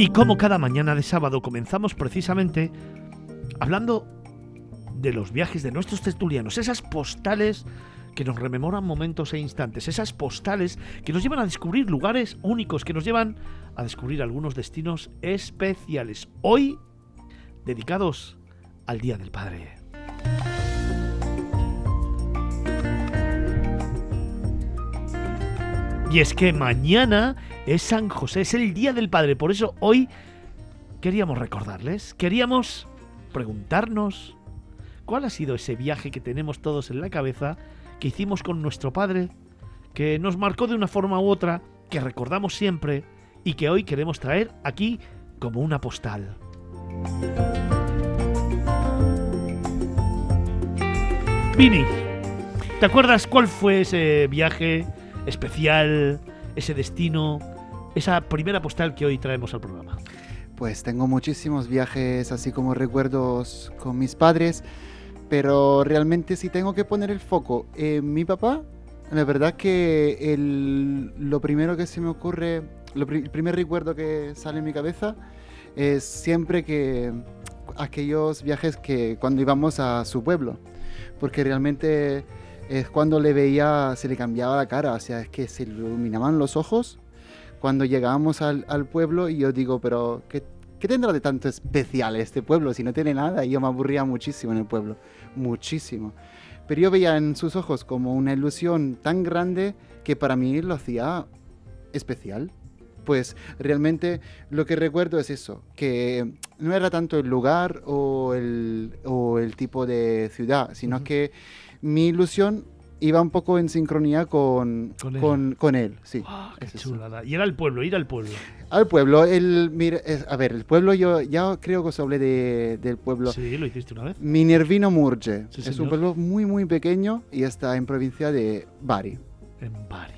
Y como cada mañana de sábado comenzamos precisamente hablando de los viajes de nuestros tertulianos, esas postales que nos rememoran momentos e instantes, esas postales que nos llevan a descubrir lugares únicos, que nos llevan a descubrir algunos destinos especiales. Hoy dedicados al Día del Padre. Y es que mañana es San José, es el Día del Padre. Por eso hoy queríamos recordarles, queríamos preguntarnos cuál ha sido ese viaje que tenemos todos en la cabeza, que hicimos con nuestro Padre, que nos marcó de una forma u otra, que recordamos siempre y que hoy queremos traer aquí como una postal. Vini, ¿te acuerdas cuál fue ese viaje? especial, ese destino, esa primera postal que hoy traemos al programa? Pues tengo muchísimos viajes así como recuerdos con mis padres, pero realmente si tengo que poner el foco en mi papá, la verdad que el, lo primero que se me ocurre, lo, el primer recuerdo que sale en mi cabeza es siempre que aquellos viajes que cuando íbamos a su pueblo, porque realmente es cuando le veía, se le cambiaba la cara, o sea, es que se iluminaban los ojos cuando llegábamos al, pueblo y yo digo, pero ¿qué, ¿qué, tendrá de tanto especial este pueblo si no tiene nada? Y yo me aburría muchísimo en el pueblo, muchísimo. Pero yo veía en sus ojos como una ilusión tan grande que para mí lo hacía especial. Pues realmente lo que recuerdo es eso, que no era tanto el lugar o el, o el tipo de ciudad, sino que mi ilusión iba un poco en sincronía con, con él. sí. Ah, y era el pueblo, ir al pueblo. Al pueblo, el, mira, a ver, el pueblo, yo ya creo que os hablé de, del pueblo. Sí, lo hiciste una vez. Minervino Murge. es un pueblo muy, muy pequeño y está en provincia de Bari. En Bari.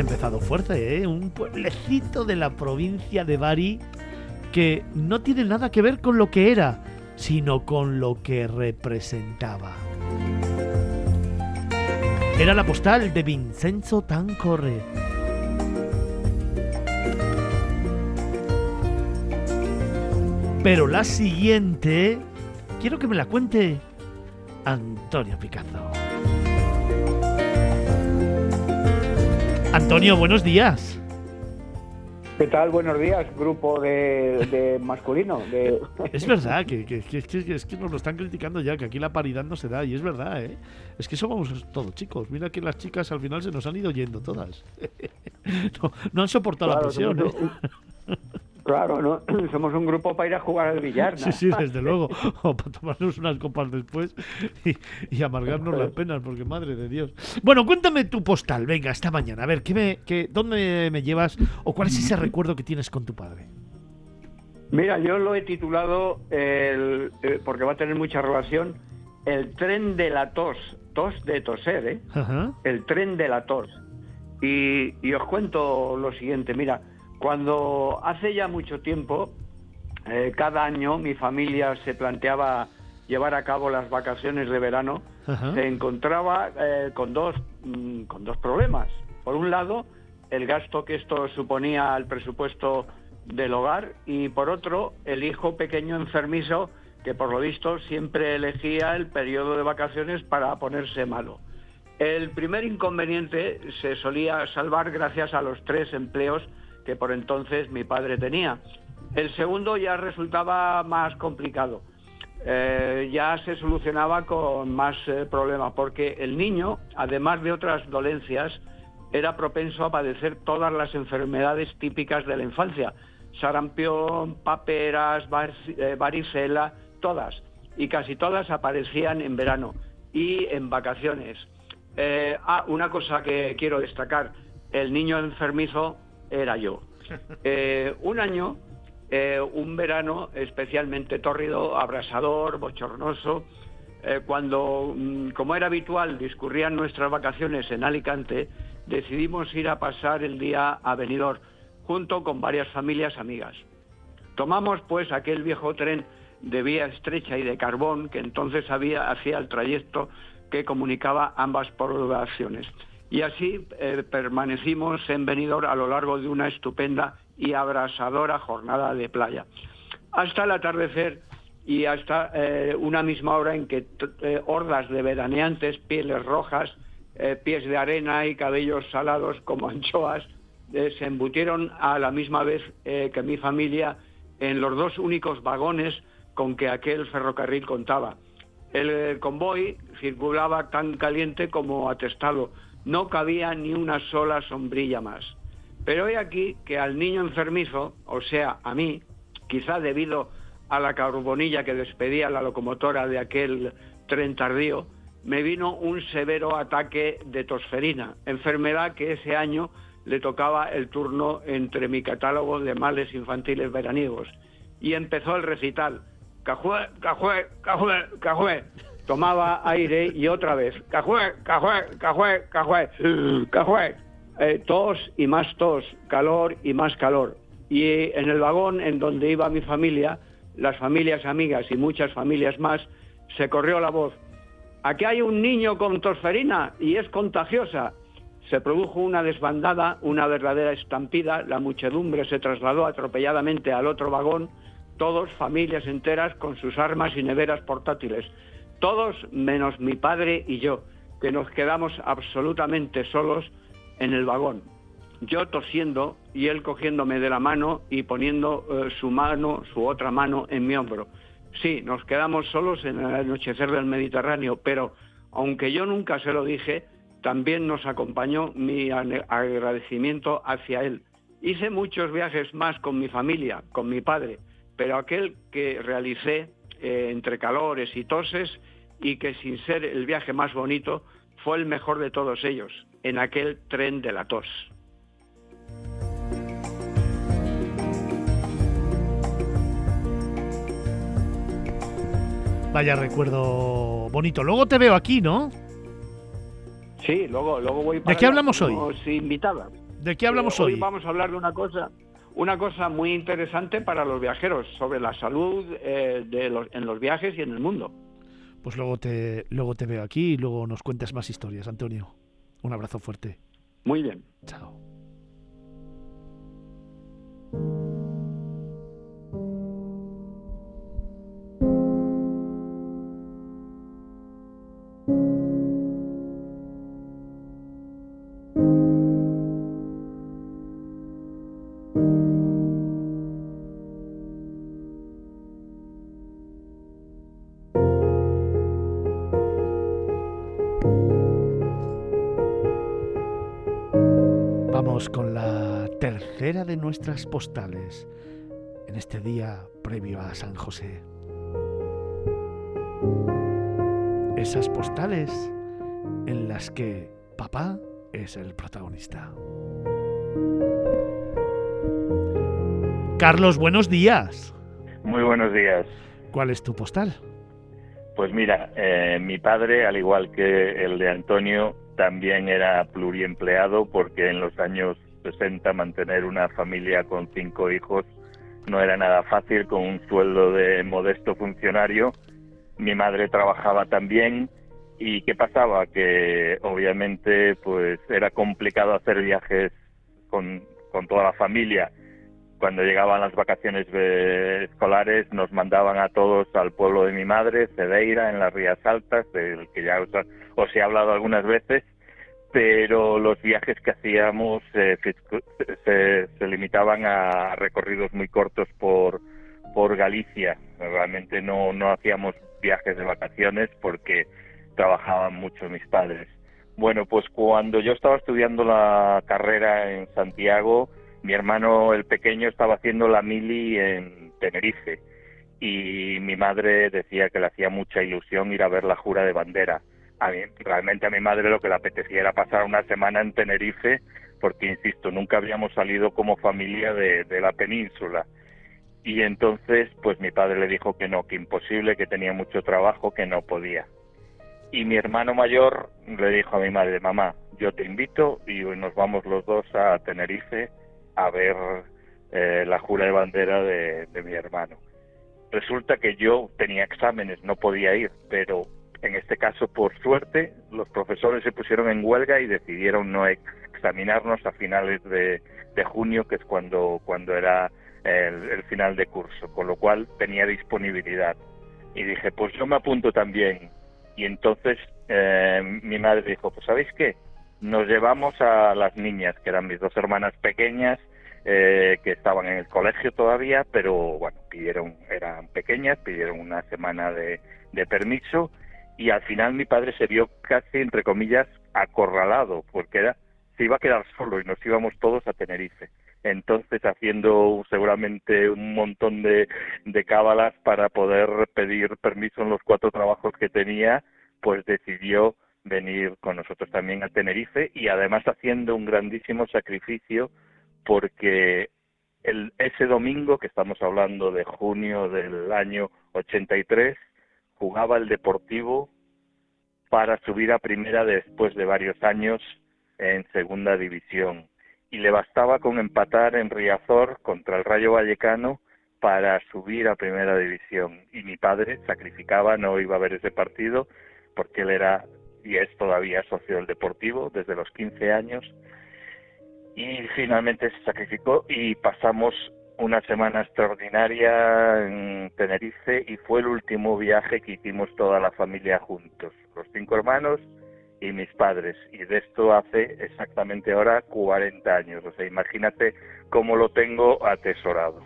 Empezado fuerte, ¿eh? Un pueblecito de la provincia de Bari que no tiene nada que ver con lo que era, sino con lo que representaba. Era la postal de Vincenzo Tancorre. Pero la siguiente, quiero que me la cuente Antonio Picazo. Antonio, buenos días. ¿Qué tal? Buenos días, grupo de, masculino. Es verdad que, es que nos lo están criticando ya, que aquí la paridad no se da, y es verdad, ¿eh? Es que somos todos chicos. Mira que las chicas al final se nos han ido yendo todas. No, han soportado la presión. ¿eh? Claro, ¿no? somos un grupo para ir a jugar al billar. Sí, sí, desde luego. O para tomarnos unas copas después y, amargarnos las penas, porque madre de Dios. Bueno, cuéntame tu postal, venga, esta mañana. A ver, ¿qué me, qué, ¿dónde me llevas o cuál es ese recuerdo que tienes con tu padre? Mira, yo lo he titulado, el, eh, porque va a tener mucha relación, El tren de la tos. Tos de toser, ¿eh? El tren de la tos. Y, y os cuento lo siguiente, mira. Cuando hace ya mucho tiempo, eh, cada año mi familia se planteaba llevar a cabo las vacaciones de verano, se encontraba eh, con, dos, mm, con dos problemas. Por un lado, el gasto que esto suponía al presupuesto del hogar y por otro, el hijo pequeño enfermizo que por lo visto siempre elegía el periodo de vacaciones para ponerse malo. El primer inconveniente se solía salvar gracias a los tres empleos que por entonces mi padre tenía. El segundo ya resultaba más complicado. Eh, ya se solucionaba con más eh, problemas, porque el niño, además de otras dolencias, era propenso a padecer todas las enfermedades típicas de la infancia, sarampión, paperas, eh, varicela, todas. Y casi todas aparecían en verano y en vacaciones. Ah, una cosa que quiero destacar, el niño enfermizo era yo. Eh, un año, un verano especialmente tórrido, abrasador, bochornoso, cuando, mm, como era habitual, discurrían nuestras vacaciones en Alicante, decidimos ir a pasar el día a Benidorm junto con varias familias amigas. Tomamos pues aquel viejo tren de vía estrecha y de carbón que entonces había hacía el trayecto que comunicaba ambas poblaciones. Y así eh, permanecimos en Benidorm a lo largo de una estupenda y abrasadora jornada de playa. Hasta el atardecer y hasta eh, una misma hora en que eh, hordas de veraneantes, pieles rojas, pies de arena y cabellos salados como anchoas, se embutieron a la misma vez que mi familia en los dos únicos vagones con que aquel ferrocarril contaba. El convoy circulaba tan caliente como atestado, no cabía ni una sola sombrilla más. Pero he aquí que al niño enfermizo, o sea, a mí, quizá debido a la carbonilla que despedía la locomotora de aquel tren tardío, me vino un severo ataque de tosferina, enfermedad que ese año le tocaba el turno entre mi catálogo de males infantiles veraniegos. Y empezó el recital. Cajué, cajué, cajué, cajué. Tomaba aire y otra vez. Cajué, cajué, cajué, cajué, cajué. Eh, tos y más tos, calor y más calor. Y en el vagón en donde iba mi familia, las familias amigas y muchas familias más, se corrió la voz. Aquí hay un niño con tosferina y es contagiosa se produjo una desbandada, una verdadera estampida, la muchedumbre se trasladó atropelladamente al otro vagón, todos, familias enteras, con sus armas y neveras portátiles, todos menos mi padre y yo, que nos quedamos absolutamente solos en el vagón. Yo tosiendo y él cogiéndome de la mano y poniendo eh, su mano, su otra mano en mi hombro. Sí, nos quedamos solos en el anochecer del Mediterráneo, pero aunque yo nunca se lo dije, también nos acompañó mi agradecimiento hacia él. Hice muchos viajes más con mi familia, con mi padre, pero aquel que realicé eh, entre calores y toses y que sin ser el viaje más bonito fue el mejor de todos ellos, en aquel tren de la tos. Vaya recuerdo bonito. Luego te veo aquí, ¿no? Sí, luego, luego voy para ¿De qué hablamos hoy? invitada. ¿De qué hablamos eh, hoy? Vamos a hablar de una cosa, una cosa muy interesante para los viajeros, sobre la salud eh, de los, en los viajes y en el mundo. Pues luego te, luego te veo aquí y luego nos cuentas más historias, Antonio. Un abrazo fuerte. Muy bien. Chao. Con la tercera de nuestras postales en este día previo a San José. Esas postales en las que papá es el protagonista. Carlos, buenos días. Muy buenos días. ¿Cuál es tu postal? Pues mira, eh, mi padre, al igual que el de Antonio, también era pluriempleado porque en los años 60 mantener una familia con cinco hijos no era nada fácil con un sueldo de modesto funcionario. Mi madre trabajaba también y qué pasaba que obviamente pues era complicado hacer viajes con, con toda la familia. Cuando llegaban las vacaciones escolares nos mandaban a todos al pueblo de mi madre, Cedeira, en las Rías Altas, del que ya os he hablado algunas veces, pero los viajes que hacíamos eh, se, limitaban a recorridos muy cortos por, por Galicia. Realmente no, no hacíamos viajes de vacaciones porque trabajaban mucho mis padres. Bueno, pues cuando yo estaba estudiando la carrera en Santiago, mi hermano el pequeño estaba haciendo la mili en Tenerife y mi madre decía que le hacía mucha ilusión ir a ver la jura de bandera. A realmente a mi madre lo que le apetecía era pasar una semana en Tenerife porque, insisto, nunca habíamos salido como familia de, la península. Y entonces, pues mi padre le dijo que no, que imposible, que tenía mucho trabajo, que no podía. Y mi hermano mayor le dijo a mi madre, mamá, yo te invito y nos vamos los dos a Tenerife a ver eh, la jura de bandera de, mi hermano. Resulta que yo tenía exámenes, no podía ir, pero en este caso, por suerte, los profesores se pusieron en huelga y decidieron no examinarnos a finales de, junio, que es cuando, cuando era el, final de curso, con lo cual tenía disponibilidad. Y dije, pues yo me apunto también. Y entonces eh, mi madre dijo, pues ¿sabéis qué? Nos llevamos a las niñas, que eran mis dos hermanas pequeñas, eh, que estaban en el colegio todavía, pero bueno, pidieron, eran pequeñas, pidieron una semana de, permiso y al final mi padre se vio casi, entre comillas, acorralado, porque era, se iba a quedar solo y nos íbamos todos a Tenerife. Entonces, haciendo seguramente un montón de, cábalas para poder pedir permiso en los cuatro trabajos que tenía, pues decidió venir con nosotros también a Tenerife y además haciendo un grandísimo sacrificio porque el, ese domingo, que estamos hablando de junio del año 83, jugaba el Deportivo para subir a primera después de varios años en segunda división. Y le bastaba con empatar en Riazor contra el Rayo Vallecano para subir a primera división. Y mi padre sacrificaba, no iba a ver ese partido, porque él era y es todavía socio del Deportivo desde los 15 años y finalmente se sacrificó y pasamos una semana extraordinaria en Tenerife y fue el último viaje que hicimos toda la familia juntos, los cinco hermanos y mis padres. Y de esto hace exactamente ahora 40 años. O sea, imagínate cómo lo tengo atesorado.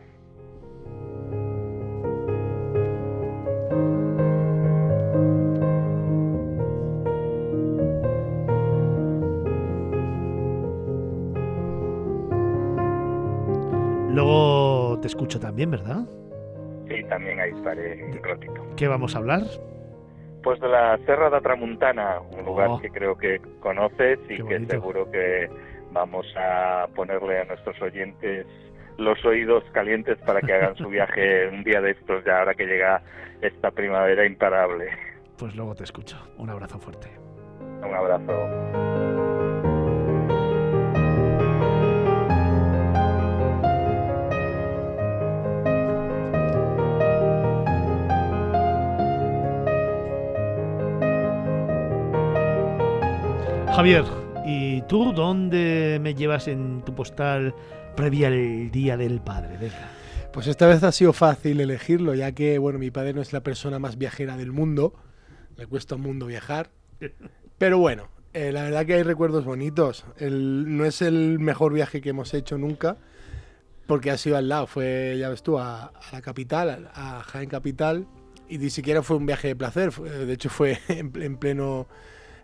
También, ¿verdad? Sí, también ahí estaré un ratito. ¿Qué vamos a hablar? Pues de la Serra de Tramuntana, un lugar oh. que creo que conoces y que seguro que vamos a ponerle a nuestros oyentes los oídos calientes para que hagan su viaje un día de estos, ya ahora que llega esta primavera imparable. Pues luego te escucho. Un abrazo fuerte. Un abrazo. Javier, ¿y tú dónde me llevas en tu postal previa al Día del Padre? Pues esta vez ha sido fácil elegirlo, ya que bueno, mi padre no es la persona más viajera del mundo, le cuesta un mundo viajar, pero bueno, eh, la verdad que hay recuerdos bonitos. no es el mejor viaje que hemos hecho nunca, porque ha sido al lado, fue, ya ves tú, a, la capital, a Jaén Capital, y ni siquiera fue un viaje de placer, de hecho fue en pleno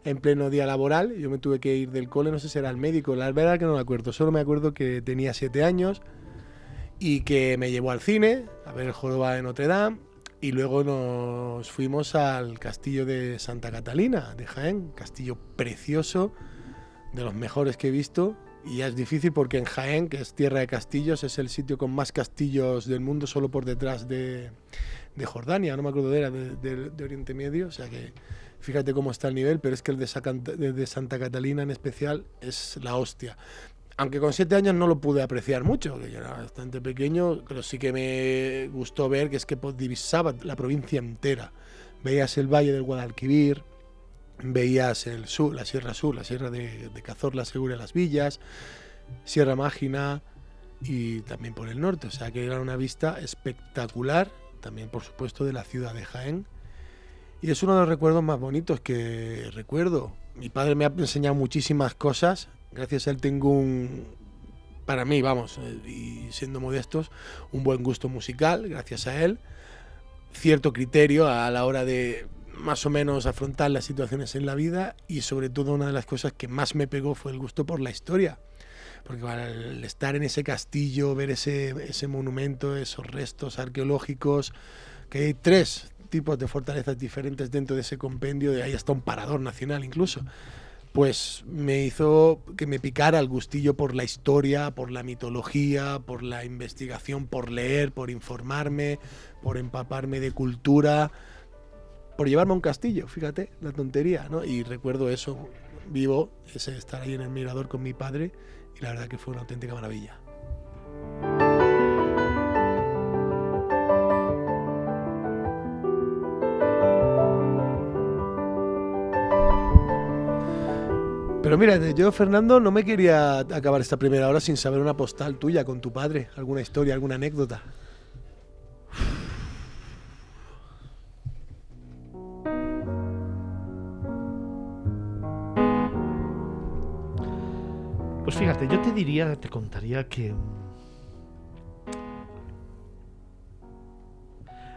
en pleno día laboral. Yo me tuve que ir del cole, no sé si era el médico, la verdad que no me acuerdo. Solo me acuerdo que tenía siete años y que me llevó al cine a ver el Joroba de Notre Dame. Y luego nos fuimos al castillo de Santa Catalina, de Jaén, castillo precioso, de los mejores que he visto. Y ya es difícil porque en Jaén, que es tierra de castillos, es el sitio con más castillos del mundo, solo por detrás de, de Jordania, no me acuerdo de era, de Oriente Medio. O sea que fíjate cómo está el nivel, pero es que el de, Santa Catalina en especial es la hostia. Aunque con siete años no lo pude apreciar mucho, que yo era bastante pequeño, pero sí que me gustó ver que es que divisaba la provincia entera. Veías el valle del Guadalquivir, veías el sur, la Sierra Sur, la Sierra de, de Cazorla, Segura, Las Villas, Sierra Mágina y también por el norte. O sea que era una vista espectacular, también por supuesto de la ciudad de Jaén y es uno de los recuerdos más bonitos que recuerdo. Mi padre me ha enseñado muchísimas cosas. Gracias a él tengo un, para mí, vamos, eh, y siendo modestos, un buen gusto musical, gracias a él. Cierto criterio a la hora de más o menos afrontar las situaciones en la vida y sobre todo una de las cosas que más me pegó fue el gusto por la historia. porque al estar en ese castillo, ver ese, ese monumento, esos restos arqueológicos, que hay tres tipos de fortalezas diferentes dentro de ese compendio, de ahí hasta un parador nacional incluso pues me hizo que me picara el gustillo por la historia, por la mitología, por la investigación, por leer, por informarme, por empaparme de cultura, por llevarme a un castillo, fíjate, la tontería, ¿no? Y recuerdo eso vivo, ese estar ahí en el mirador con mi padre, y la verdad que fue una auténtica maravilla. Pero mira, yo, Fernando, no me quería acabar esta primera hora sin saber una postal tuya con tu padre, alguna historia, alguna anécdota. Pues fíjate, yo te diría, te contaría que...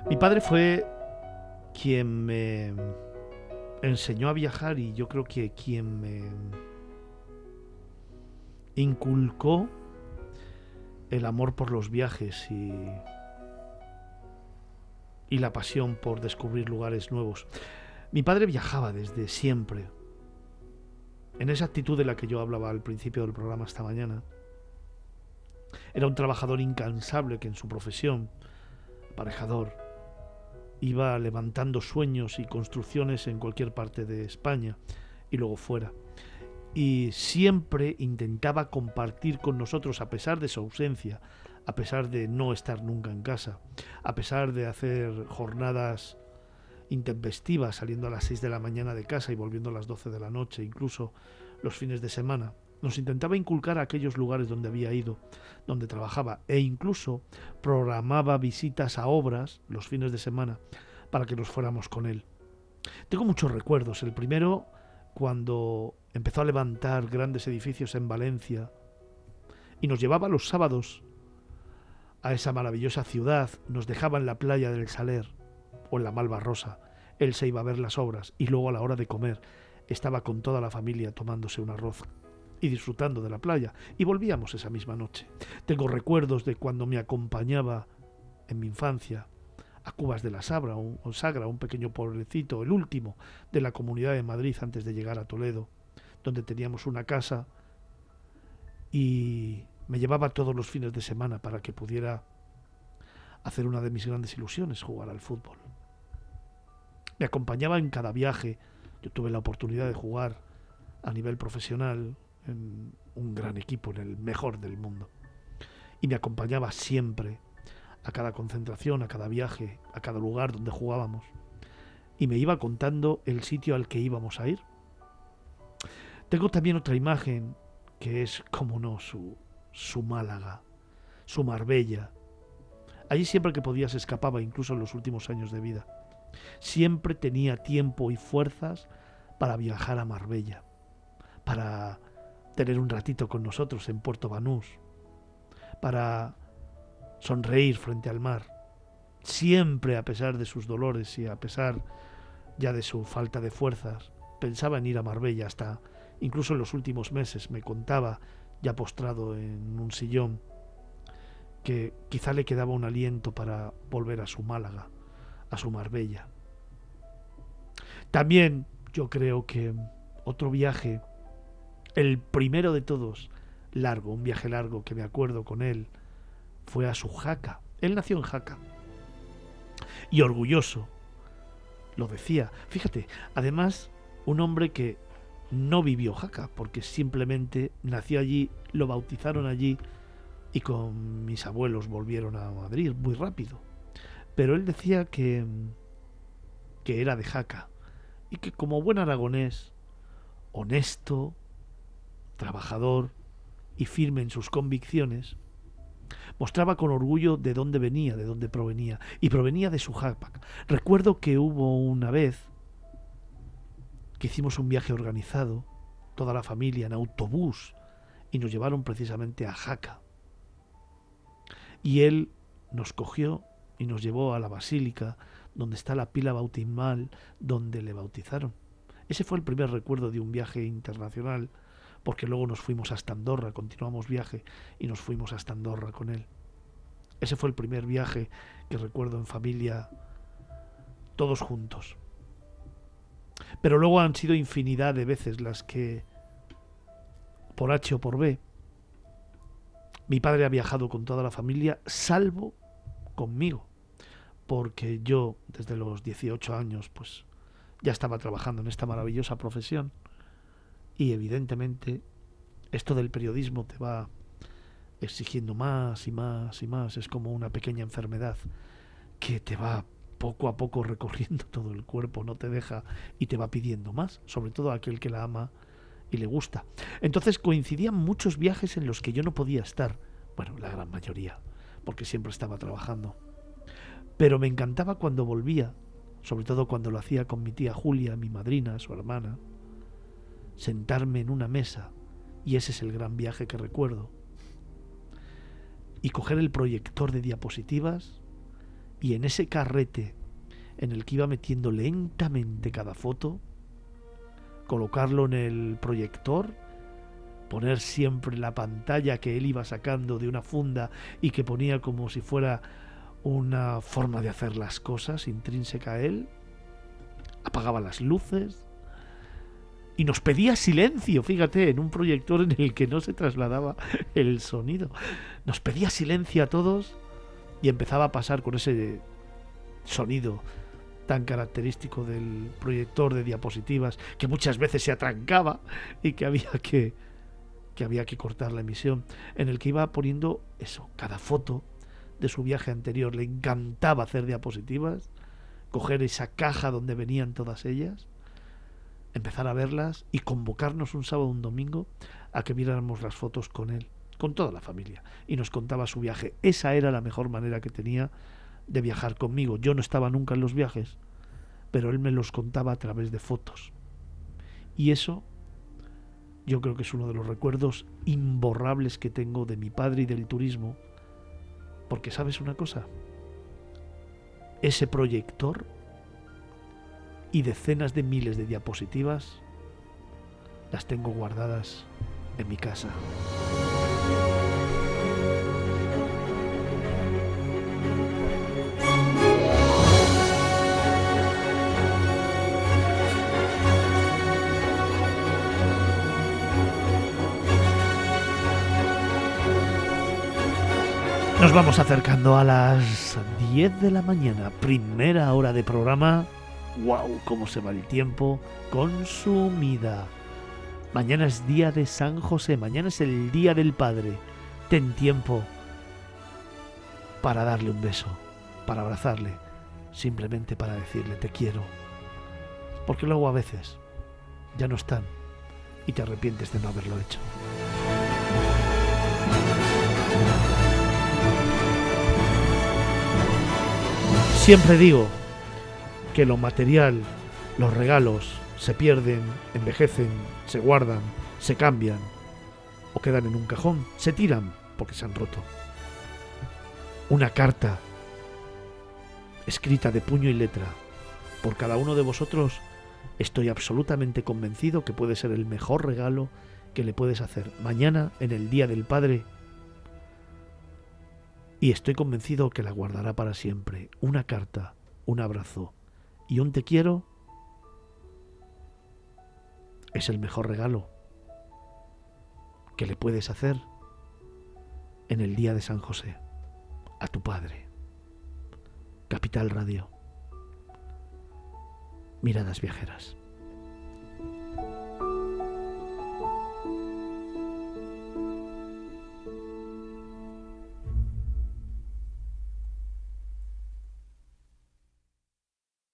Mi padre fue quien me enseñó a viajar y yo creo que quien me inculcó el amor por los viajes y, y la pasión por descubrir lugares nuevos. Mi padre viajaba desde siempre, en esa actitud de la que yo hablaba al principio del programa esta mañana. Era un trabajador incansable que en su profesión, aparejador, iba levantando sueños y construcciones en cualquier parte de España y luego fuera. Y siempre intentaba compartir con nosotros, a pesar de su ausencia, a pesar de no estar nunca en casa, a pesar de hacer jornadas intempestivas, saliendo a las 6 de la mañana de casa y volviendo a las 12 de la noche, incluso los fines de semana. Nos intentaba inculcar aquellos lugares donde había ido, donde trabajaba, e incluso programaba visitas a obras los fines de semana para que nos fuéramos con él. Tengo muchos recuerdos. El primero, cuando empezó a levantar grandes edificios en Valencia y nos llevaba los sábados a esa maravillosa ciudad, nos dejaba en la playa del Saler o en la Malvarrosa. Él se iba a ver las obras y luego a la hora de comer estaba con toda la familia tomándose un arroz y disfrutando de la playa, y volvíamos esa misma noche. Tengo recuerdos de cuando me acompañaba en mi infancia a Cubas de la Sabra, un, Sagra, un pequeño pueblecito, el último de la comunidad de Madrid antes de llegar a Toledo, donde teníamos una casa y me llevaba todos los fines de semana para que pudiera hacer una de mis grandes ilusiones, jugar al fútbol. Me acompañaba en cada viaje. Yo tuve la oportunidad de jugar a nivel profesional en un gran equipo, en el mejor del mundo. Y me acompañaba siempre a cada concentración, a cada viaje, a cada lugar donde jugábamos. Y me iba contando el sitio al que íbamos a ir. Tengo también otra imagen que es, como no, su, su Málaga, su Marbella. Allí siempre que podía se escapaba, incluso en los últimos años de vida. Siempre tenía tiempo y fuerzas para viajar a Marbella, para tener un ratito con nosotros en Puerto Banús, para sonreír frente al mar, siempre a pesar de sus dolores y a pesar ya de su falta de fuerzas, pensaba en ir a Marbella hasta incluso en los últimos meses me contaba, ya postrado en un sillón, que quizá le quedaba un aliento para volver a su Málaga, a su Marbella. También yo creo que otro viaje el primero de todos, largo, un viaje largo que me acuerdo con él, fue a su Jaca. Él nació en Jaca. Y orgulloso, lo decía. Fíjate, además, un hombre que no vivió Jaca, porque simplemente nació allí, lo bautizaron allí y con mis abuelos volvieron a Madrid muy rápido. Pero él decía que, que era de Jaca y que como buen aragonés, honesto, trabajador y firme en sus convicciones, mostraba con orgullo de dónde venía, de dónde provenía, y provenía de su Japac. Recuerdo que hubo una vez que hicimos un viaje organizado, toda la familia en autobús, y nos llevaron precisamente a Jaca. Y él nos cogió y nos llevó a la basílica, donde está la pila bautismal, donde le bautizaron. Ese fue el primer recuerdo de un viaje internacional porque luego nos fuimos hasta Andorra, continuamos viaje y nos fuimos hasta Andorra con él. Ese fue el primer viaje que recuerdo en familia, todos juntos. Pero luego han sido infinidad de veces las que, por H o por B, mi padre ha viajado con toda la familia, salvo conmigo, porque yo desde los 18 años pues ya estaba trabajando en esta maravillosa profesión y evidentemente esto del periodismo te va exigiendo más y más y más, es como una pequeña enfermedad que te va poco a poco recorriendo todo el cuerpo, no te deja y te va pidiendo más, sobre todo aquel que la ama y le gusta. Entonces coincidían muchos viajes en los que yo no podía estar, bueno, la gran mayoría, porque siempre estaba trabajando. Pero me encantaba cuando volvía, sobre todo cuando lo hacía con mi tía Julia, mi madrina, su hermana, sentarme en una mesa, y ese es el gran viaje que recuerdo, y coger el proyector de diapositivas y en ese carrete en el que iba metiendo lentamente cada foto, colocarlo en el proyector, poner siempre la pantalla que él iba sacando de una funda y que ponía como si fuera una forma de hacer las cosas intrínseca a él, apagaba las luces y nos pedía silencio, fíjate, en un proyector en el que no se trasladaba el sonido. Nos pedía silencio a todos y empezaba a pasar con ese sonido tan característico del proyector de diapositivas que muchas veces se atrancaba y que había que que había que cortar la emisión en el que iba poniendo eso cada foto de su viaje anterior le encantaba hacer diapositivas coger esa caja donde venían todas ellas empezar a verlas y convocarnos un sábado un domingo a que viéramos las fotos con él con toda la familia y nos contaba su viaje esa era la mejor manera que tenía de viajar conmigo. Yo no estaba nunca en los viajes, pero él me los contaba a través de fotos. Y eso yo creo que es uno de los recuerdos imborrables que tengo de mi padre y del turismo, porque sabes una cosa, ese proyector y decenas de miles de diapositivas las tengo guardadas en mi casa. Nos vamos acercando a las 10 de la mañana, primera hora de programa. ¡Wow! ¿Cómo se va el tiempo? Consumida. Mañana es día de San José, mañana es el día del Padre. Ten tiempo para darle un beso, para abrazarle, simplemente para decirle te quiero. Porque luego a veces ya no están y te arrepientes de no haberlo hecho. Siempre digo que lo material, los regalos, se pierden, envejecen, se guardan, se cambian o quedan en un cajón, se tiran porque se han roto. Una carta escrita de puño y letra por cada uno de vosotros, estoy absolutamente convencido que puede ser el mejor regalo que le puedes hacer mañana en el Día del Padre y estoy convencido que la guardará para siempre. Una carta, un abrazo y un te quiero es el mejor regalo que le puedes hacer en el día de San José a tu padre. Capital Radio. Miradas viajeras.